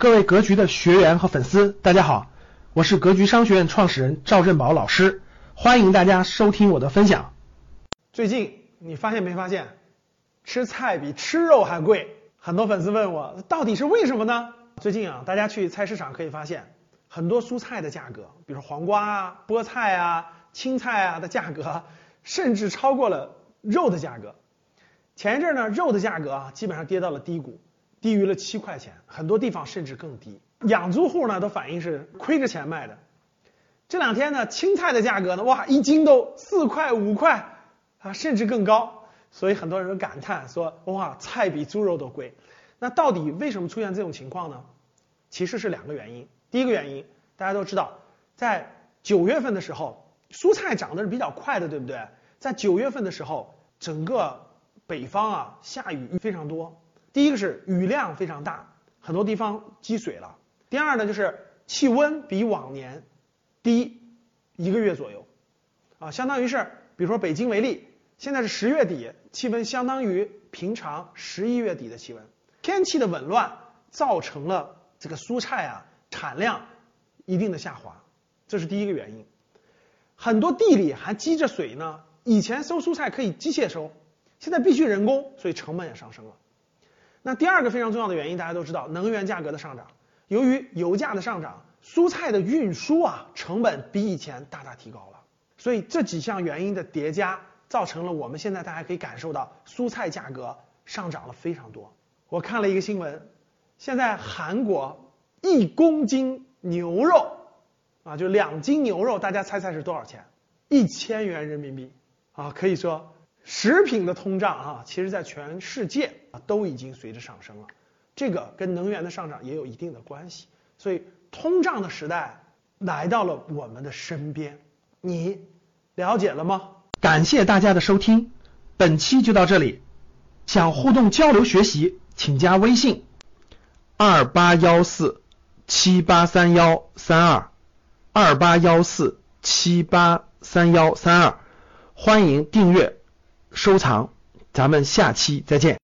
各位格局的学员和粉丝，大家好，我是格局商学院创始人赵振宝老师，欢迎大家收听我的分享。最近你发现没发现，吃菜比吃肉还贵？很多粉丝问我，到底是为什么呢？最近啊，大家去菜市场可以发现，很多蔬菜的价格，比如黄瓜啊、菠菜啊、青菜啊的价格，甚至超过了肉的价格。前一阵呢，肉的价格啊，基本上跌到了低谷。低于了七块钱，很多地方甚至更低。养猪户呢都反映是亏着钱卖的。这两天呢，青菜的价格呢，哇，一斤都四块五块啊，甚至更高。所以很多人感叹说，哇，菜比猪肉都贵。那到底为什么出现这种情况呢？其实是两个原因。第一个原因，大家都知道，在九月份的时候，蔬菜涨得是比较快的，对不对？在九月份的时候，整个北方啊，下雨非常多。第一个是雨量非常大，很多地方积水了。第二呢，就是气温比往年低一个月左右，啊，相当于是，比如说北京为例，现在是十月底，气温相当于平常十一月底的气温。天气的紊乱造成了这个蔬菜啊产量一定的下滑，这是第一个原因。很多地里还积着水呢，以前收蔬菜可以机械收，现在必须人工，所以成本也上升了。那第二个非常重要的原因，大家都知道，能源价格的上涨。由于油价的上涨，蔬菜的运输啊成本比以前大大提高了。所以这几项原因的叠加，造成了我们现在大家可以感受到蔬菜价格上涨了非常多。我看了一个新闻，现在韩国一公斤牛肉啊，就两斤牛肉，大家猜猜是多少钱？一千元人民币啊，可以说。食品的通胀啊，其实在全世界啊都已经随着上升了，这个跟能源的上涨也有一定的关系，所以通胀的时代来到了我们的身边，你了解了吗？感谢大家的收听，本期就到这里，想互动交流学习，请加微信二八幺四七八三幺三二二八幺四七八三幺三二，欢迎订阅。收藏，咱们下期再见。